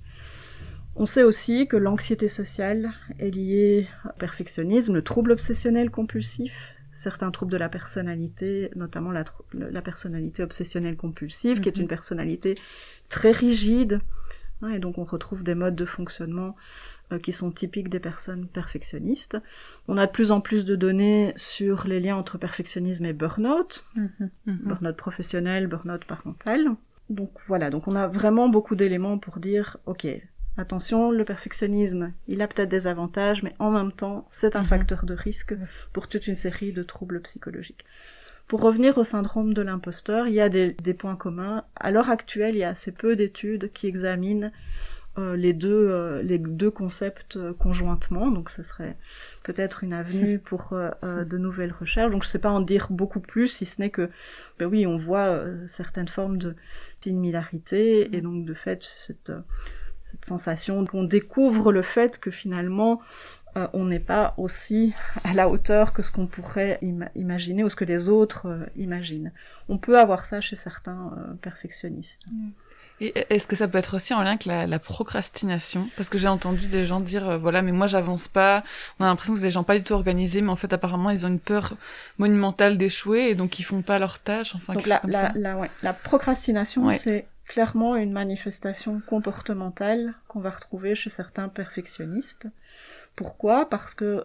On sait aussi que l'anxiété sociale est liée au perfectionnisme, le trouble obsessionnel compulsif, certains troubles de la personnalité, notamment la, personnalité obsessionnelle compulsive, qui est Mhm. une personnalité très rigide, hein, et donc on retrouve des modes de fonctionnement qui sont typiques des personnes perfectionnistes. On a de plus en plus de données sur les liens entre perfectionnisme et burn-out, Mhm. burn-out professionnel, burn-out parental. Donc voilà, donc on a vraiment beaucoup d'éléments pour dire, ok, attention, le perfectionnisme, il a peut-être des avantages, mais en même temps, c'est un Mhm. facteur de risque pour toute une série de troubles psychologiques. Pour revenir au syndrome de l'imposteur, il y a des, des points communs. À l'heure actuelle, il y a assez peu d'études qui examinent euh, les, deux, euh, les deux concepts euh, conjointement, donc ce serait peut-être une avenue pour euh, euh, de nouvelles recherches. Donc je ne sais pas en dire beaucoup plus, si ce n'est que, ben oui, on voit euh, certaines formes de similarité, et donc de fait, cette, euh, cette sensation qu'on découvre le fait que finalement, euh, on n'est pas aussi à la hauteur que ce qu'on pourrait ima- imaginer ou ce que les autres euh, imaginent. On peut avoir ça chez certains euh, perfectionnistes. Et est-ce que ça peut être aussi en lien avec la, la procrastination? Parce que j'ai entendu des gens dire, euh, voilà, mais moi j'avance pas. On a l'impression que c'est des gens pas du tout organisés, mais en fait apparemment ils ont une peur monumentale d'échouer et donc ils font pas leur tâche. Enfin, Donc la, comme la, ça. la, ouais, la procrastination, Ouais. c'est clairement une manifestation comportementale qu'on va retrouver chez certains perfectionnistes. Pourquoi? Parce que,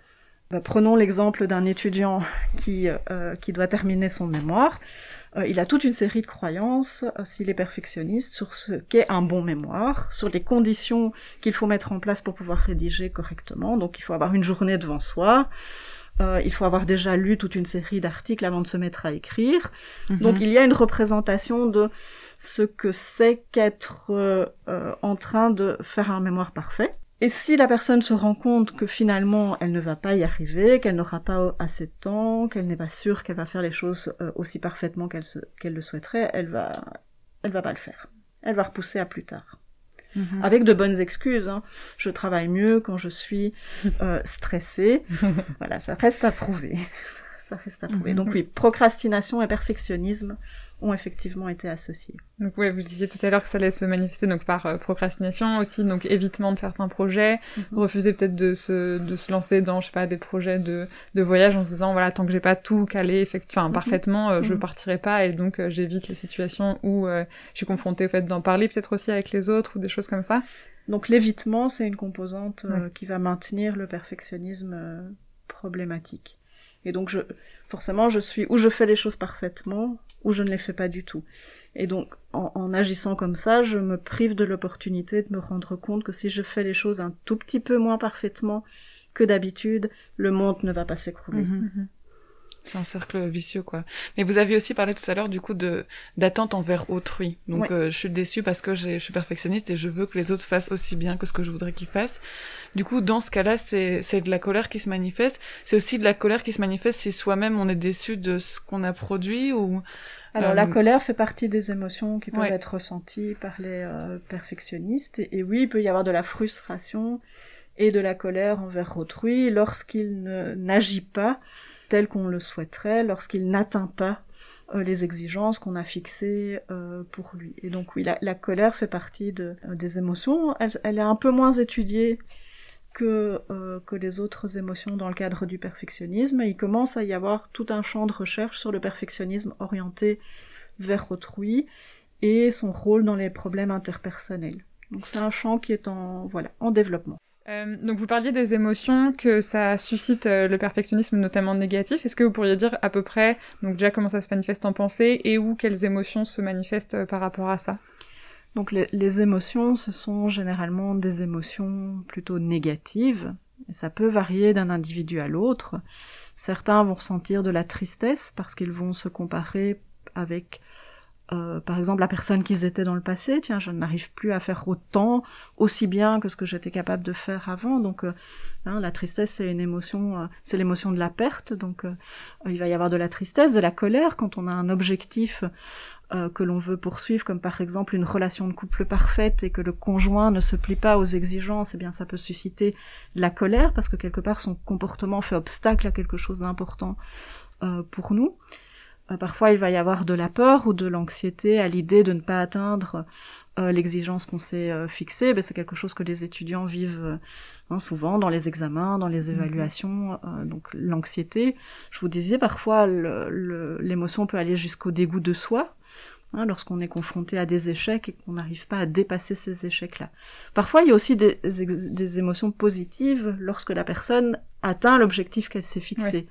bah, prenons l'exemple d'un étudiant qui, euh, qui doit terminer son mémoire. Euh, il a toute une série de croyances, euh, s'il est perfectionniste, sur ce qu'est un bon mémoire, sur les conditions qu'il faut mettre en place pour pouvoir rédiger correctement. Donc il faut avoir une journée devant soi, euh, il faut avoir déjà lu toute une série d'articles avant de se mettre à écrire. Mhm. Donc il y a une représentation de ce que c'est qu'être euh, euh, en train de faire un mémoire parfait. Et si la personne se rend compte que finalement elle ne va pas y arriver, qu'elle n'aura pas assez de temps, qu'elle n'est pas sûre qu'elle va faire les choses euh, aussi parfaitement qu'elle le souhaiterait, elle va, elle va pas le faire. elle va repousser à plus tard. Mhm. Avec de bonnes excuses. Hein. Je travaille mieux quand je suis euh, stressée. voilà, ça reste à prouver. Ça reste à prouver. Mhm. Donc oui, procrastination et perfectionnisme ont effectivement été associés. Donc ouais, vous disiez tout à l'heure que ça allait se manifester donc par euh, procrastination aussi, donc évitement de certains projets, Mhm. refuser peut-être de se, de se lancer dans, je sais pas, des projets de, de voyage en se disant voilà, tant que j'ai pas tout calé Mhm. parfaitement, euh, je partirai pas et donc euh, j'évite les situations où euh, je suis confrontée au fait d'en parler peut-être aussi avec les autres ou des choses comme ça. Donc l'évitement, c'est une composante Ouais. qui va maintenir le perfectionnisme problématique. Et donc je, forcément, je suis ou je fais les choses parfaitement, ou je ne les fais pas du tout. Et donc en, agissant comme ça, je me prive de l'opportunité de me rendre compte que si je fais les choses un tout petit peu moins parfaitement que d'habitude, le monde ne va pas s'écrouler. Mhm. C'est un cercle vicieux, quoi. Mais vous aviez aussi parlé tout à l'heure, du coup, de d'attente envers autrui. Donc, euh, je suis déçue parce que j'ai- je suis perfectionniste et je veux que les autres fassent aussi bien que ce que je voudrais qu'ils fassent. Du coup, dans ce cas-là, c'est c'est de la colère qui se manifeste. C'est aussi de la colère qui se manifeste si soi-même on est déçu de ce qu'on a produit ou. Alors euh, la colère fait partie des émotions qui peuvent Ouais. être ressenties par les euh, perfectionnistes. Et, et oui, il peut y avoir de la frustration et de la colère envers autrui lorsqu'il ne- n'agit pas tel qu'on le souhaiterait, lorsqu'il n'atteint pas euh, les exigences qu'on a fixées euh, pour lui. Et donc oui, la, colère fait partie euh, des émotions. Elle, est un peu moins étudiée que, que les autres émotions dans le cadre du perfectionnisme. Il commence à y avoir tout un champ de recherche sur le perfectionnisme orienté vers autrui et son rôle dans les problèmes interpersonnels. Donc c'est un champ qui est en, voilà, en développement. Euh, donc vous parliez des émotions que ça suscite euh, le perfectionnisme notamment négatif. Est-ce que vous pourriez dire à peu près donc déjà comment ça se manifeste en pensée et où quelles émotions se manifestent euh, par rapport à ça? Donc les, émotions, ce sont généralement des émotions plutôt négatives. Ça peut varier d'un individu à l'autre. Certains vont ressentir de la tristesse parce qu'ils vont se comparer avec, euh, par exemple, la personne qu'ils étaient dans le passé. Tiens, je n'arrive plus à faire autant, aussi bien que ce que j'étais capable de faire avant. Donc, euh, hein, la tristesse, c'est une émotion, euh, c'est l'émotion de la perte. Donc, euh, il va y avoir de la tristesse, de la colère quand on a un objectif que l'on veut poursuivre, comme par exemple une relation de couple parfaite et que le conjoint ne se plie pas aux exigences, eh bien ça peut susciter de la colère parce que quelque part son comportement fait obstacle à quelque chose d'important pour nous. Euh, parfois il va y avoir de la peur ou de l'anxiété à l'idée de ne pas atteindre euh, l'exigence qu'on s'est euh, fixée. Ben, c'est quelque chose que les étudiants vivent hein, souvent dans les examens, dans les évaluations. euh, donc l'anxiété, je vous disais parfois l'émotion peut aller jusqu'au dégoût de soi hein, lorsqu'on est confronté à des échecs et qu'on n'arrive pas à dépasser ces échecs-là. Parfois, il y a aussi des, émotions positives lorsque la personne atteint l'objectif qu'elle s'est fixé. Ouais.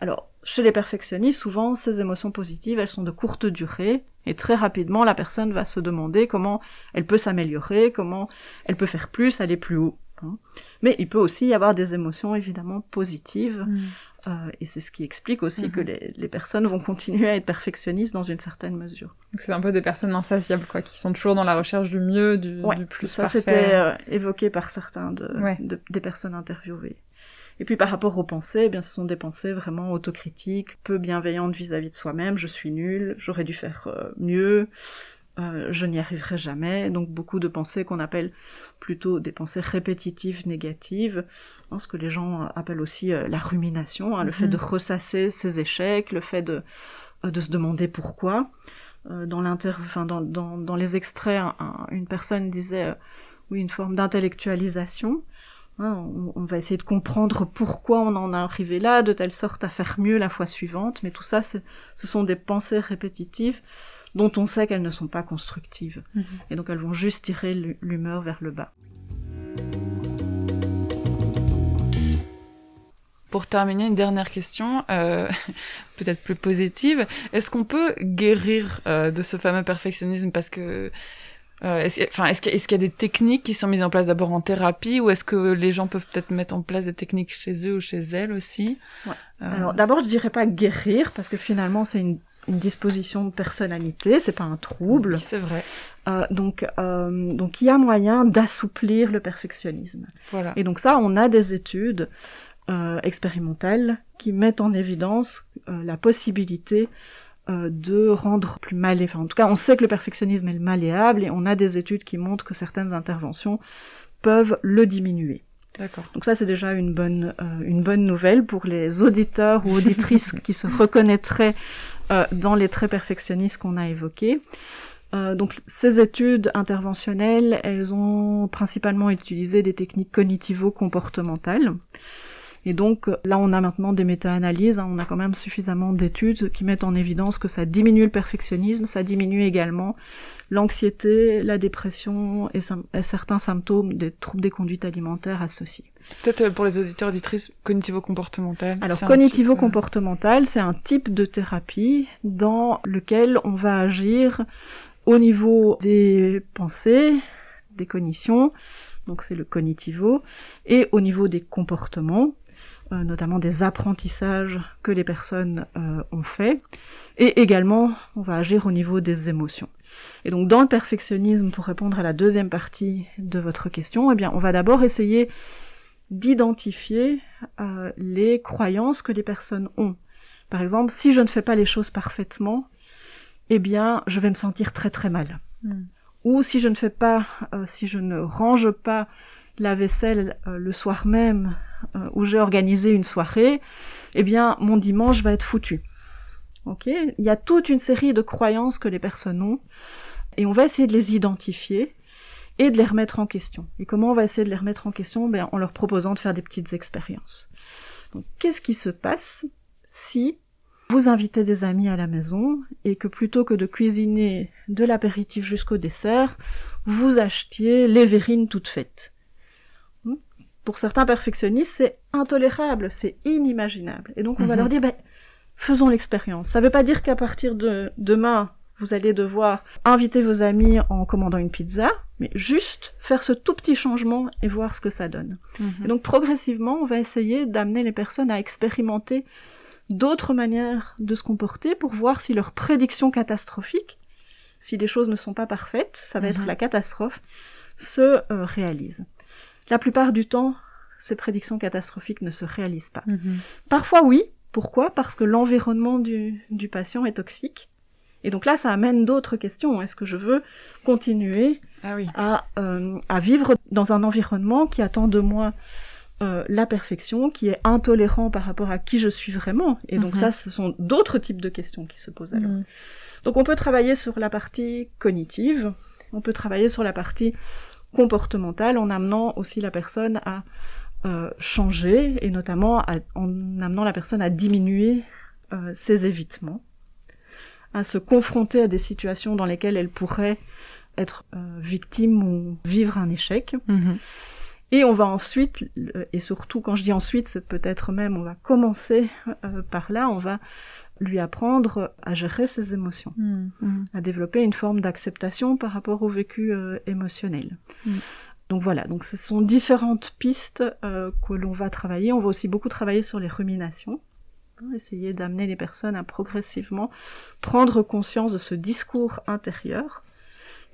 Alors, chez les perfectionnistes, souvent, ces émotions positives, elles sont de courte durée, et très rapidement, la personne va se demander comment elle peut s'améliorer, comment elle peut faire plus, aller plus haut. hein. Mais il peut aussi y avoir des émotions évidemment positives, euh, et c'est ce qui explique aussi que les, les personnes vont continuer à être perfectionnistes dans une certaine mesure. Donc c'est un peu des personnes insatiables quoi, qui sont toujours dans la recherche du mieux, du, Ouais, du plus ça parfait. c'était euh, évoqué par certains de, Ouais. de- des personnes interviewées. Et puis par rapport aux pensées, eh bien ce sont des pensées vraiment autocritiques, peu bienveillantes vis-à-vis de soi-même. Je suis nul, j'aurais dû faire euh, mieux, euh, je n'y arriverai jamais. Donc beaucoup de pensées qu'on appelle plutôt des pensées répétitives négatives, hein, ce que les gens appellent aussi euh, la rumination, hein, le fait Mhm. de ressasser ses échecs, le fait de, euh, de se demander pourquoi. Euh, dans, l'inter... enfin, dans, dans, dans les extraits, un- un- une personne disait euh, oui, une forme d'intellectualisation. Hein, on, on va essayer de comprendre pourquoi on en est arrivé là, de telle sorte à faire mieux la fois suivante. Mais tout ça, ce sont des pensées répétitives dont on sait qu'elles ne sont pas constructives. Mhm. Et donc elles vont juste tirer l'hu- l'humeur vers le bas. Pour terminer, une dernière question, euh, peut-être plus positive. Est-ce qu'on peut guérir euh, de ce fameux perfectionnisme? Parce que euh, est-ce, qu'il y a- enfin, est-ce, qu'il y a- est-ce qu'il y a des techniques qui sont mises en place d'abord en thérapie ou est-ce que les gens peuvent peut-être mettre en place des techniques chez eux ou chez elles aussi Ouais. Euh, Alors d'abord, je dirais pas guérir parce que finalement c'est une, une disposition de personnalité, c'est pas un trouble. C'est vrai. Euh, donc donc il y a moyen d'assouplir le perfectionnisme. Voilà. Et donc ça, on a des études expérimentales qui mettent en évidence la possibilité euh, de rendre plus malléable. Enfin, en tout cas, on sait que le perfectionnisme est malléable et on a des études qui montrent que certaines interventions peuvent le diminuer. D'accord. Donc ça, c'est déjà une bonne, euh, une bonne nouvelle pour les auditeurs ou auditrices qui se reconnaîtraient euh, dans les traits perfectionnistes qu'on a évoqués. Euh, donc ces études interventionnelles, elles ont principalement utilisé des techniques cognitivo-comportementales. Et donc là, on a maintenant des méta-analyses, hein, on a quand même suffisamment d'études qui mettent en évidence que ça diminue le perfectionnisme, ça diminue également l'anxiété, la dépression et, et, certains symptômes des troubles des conduites alimentaires associés. Peut-être euh, pour les auditeurs auditrices, cognitivo-comportemental. Alors cognitivo-comportemental, c'est un type de thérapie dans lequel on va agir au niveau des pensées, des cognitions, donc c'est le cognitivo, et au niveau des comportements, notamment des apprentissages que les personnes euh, ont fait, et également on va agir au niveau des émotions. Et donc dans le perfectionnisme, pour répondre à la deuxième partie de votre question, eh bien on va d'abord essayer d'identifier euh, les croyances que les personnes ont. Par exemple, si je ne fais pas les choses parfaitement, eh bien je vais me sentir très très mal. Mm. Ou si je ne fais pas, euh, si je ne range pas la vaisselle euh, le soir même euh, où j'ai organisé une soirée, eh bien mon dimanche va être foutu. Ok? Il y a toute une série de croyances que les personnes ont et on va essayer de les identifier et de les remettre en question. Et comment on va essayer de les remettre en question? Ben, En leur proposant de faire des petites expériences. Qu'est-ce qui se passe si vous invitez des amis à la maison et que plutôt que de cuisiner de l'apéritif jusqu'au dessert, vous achetiez les verrines toutes faites? Pour certains perfectionnistes, c'est intolérable, c'est inimaginable. Et donc on va Mhm. leur dire, ben, faisons l'expérience. Ça ne veut pas dire qu'à partir de demain, vous allez devoir inviter vos amis en commandant une pizza, mais juste faire ce tout petit changement et voir ce que ça donne. Mhm. Et donc progressivement, on va essayer d'amener les personnes à expérimenter d'autres manières de se comporter pour voir si leurs prédictions catastrophiques, si les choses ne sont pas parfaites, ça va être Mhm. la catastrophe, se euh, réalisent. La plupart du temps, ces prédictions catastrophiques ne se réalisent pas. Mhm. Parfois oui. Pourquoi? Parce que l'environnement du, du patient est toxique. Et donc là, ça amène d'autres questions. Est-ce que je veux continuer Ah oui. à, euh, à vivre dans un environnement qui attend de moi euh, la perfection, qui est intolérant par rapport à qui je suis vraiment? Et donc Mhm. ça, ce sont d'autres types de questions qui se posent alors. Mhm. Donc on peut travailler sur la partie cognitive, on peut travailler sur la partie comportementale en amenant aussi la personne à euh, changer et notamment à- en amenant la personne à diminuer euh, ses évitements, à se confronter à des situations dans lesquelles elle pourrait être euh, victime ou vivre un échec. Mhm. Et on va ensuite, et surtout quand je dis ensuite, c'est peut-être même, on va commencer par là, on va lui apprendre à gérer ses émotions, Mhm. à développer une forme d'acceptation par rapport au vécu euh, émotionnel. Mhm. Donc voilà, donc ce sont différentes pistes euh, que l'on va travailler. On va aussi beaucoup travailler sur les ruminations, hein, essayer d'amener les personnes à progressivement prendre conscience de ce discours intérieur,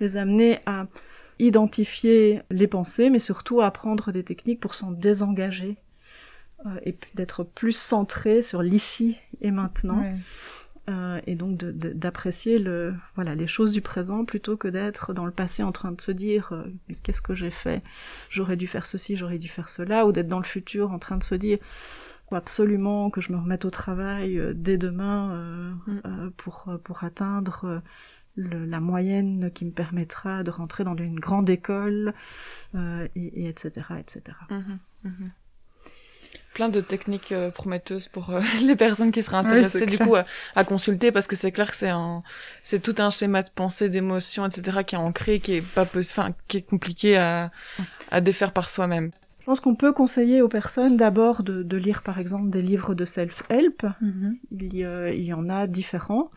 les amener à identifier les pensées, mais surtout à apprendre des techniques pour s'en désengager et puis d'être plus centré sur l'ici et maintenant. Ouais. Euh, et donc d'apprécier le voilà les choses du présent plutôt que d'être dans le passé en train de se dire euh, qu'est-ce que j'ai fait? J'aurais dû faire ceci j'aurais dû faire cela ou d'être dans le futur en train de se dire absolument que je me remette au travail euh, dès demain euh, euh, pour euh, pour atteindre euh, le- la moyenne qui me permettra de rentrer dans une grande école euh, et, et etc etc. Plein de techniques euh, prometteuses pour euh, les personnes qui seraient intéressées du clair. coup à, à consulter parce que c'est clair que c'est un c'est tout un schéma de pensée d'émotion etc qui est ancré qui est pas possi- enfin qui est compliqué à à défaire par soi-même Je pense qu'on peut conseiller aux personnes d'abord de, de lire par exemple des livres de self-help. il, y, a- il y en a différents.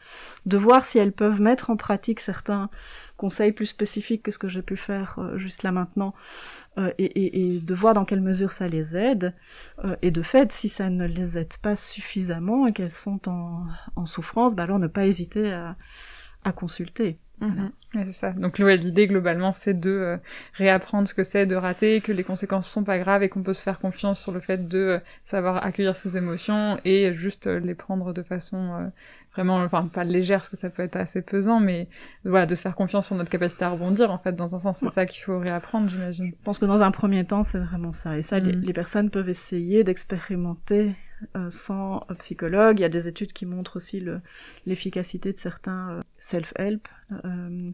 De voir si elles peuvent mettre en pratique certains conseils plus spécifiques que ce que j'ai pu faire euh, juste là maintenant. euh, et, et- et de voir dans quelle mesure ça les aide. Euh, et de fait, si ça ne les aide pas suffisamment et qu'elles sont en, en souffrance, bah alors ne pas hésiter à, à consulter. Voilà. Ouais, c'est ça. Donc ouais, l'idée globalement, c'est de euh, réapprendre ce que c'est de rater, que les conséquences sont pas graves et qu'on peut se faire confiance sur le fait de euh, savoir accueillir ses émotions et juste euh, les prendre de façon vraiment, enfin pas légère parce que ça peut être assez pesant, mais voilà, de se faire confiance sur notre capacité à rebondir en fait dans un sens, c'est ça qu'il faut réapprendre, j'imagine. Je pense que dans un premier temps, c'est vraiment ça. Et ça, les, Mm. les personnes peuvent essayer d'expérimenter euh, sans euh, psychologue. Il y a des études qui montrent aussi le- l'efficacité de certains euh, self-help. Euh,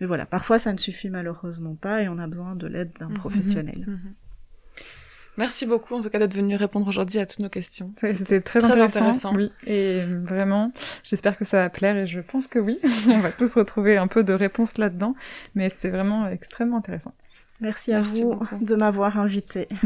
mais voilà, parfois ça ne suffit malheureusement pas et on a besoin de l'aide d'un Mhm. professionnel. Mhm. Merci beaucoup en tout cas d'être venu répondre aujourd'hui à toutes nos questions. Ouais, C'était très, intéressant, Oui, et vraiment, j'espère que ça va plaire et je pense que oui. On va tous retrouver un peu de réponses là-dedans, mais c'est vraiment extrêmement intéressant. Merci à Merci vous beaucoup. de m'avoir invité.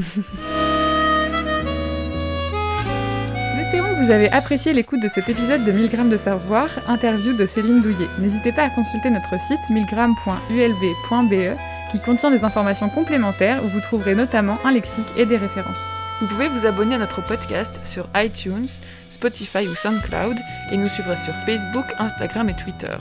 Nous espérons que vous avez apprécié l'écoute de cet épisode de 1000 grammes de savoir, interview de Céline Douillet. N'hésitez pas à consulter notre site 1000grammes.ulb.be E, qui contient des informations complémentaires où vous trouverez notamment un lexique et des références. Vous pouvez vous abonner à notre podcast sur iTunes, Spotify ou SoundCloud et nous suivre sur Facebook, Instagram et Twitter.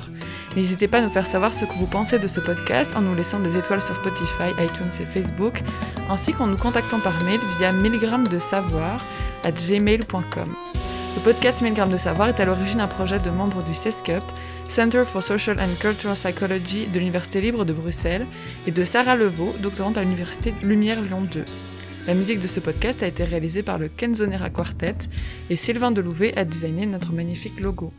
N'hésitez pas à nous faire savoir ce que vous pensez de ce podcast en nous laissant des étoiles sur Spotify, iTunes et Facebook, ainsi qu'en nous contactant par mail via 1000 grammes de savoir à gmail.com. Le podcast 1000 grammes de savoir est à l'origine un projet de membres du CESCUP, Center for Social and Cultural Psychology de l'Université libre de Bruxelles, et de Sarah Levaux, doctorante à l'Université Lumière Lyon 2. La musique de ce podcast a été réalisée par le Kenzonera Quartet et Sylvain Delouvet a designé notre magnifique logo.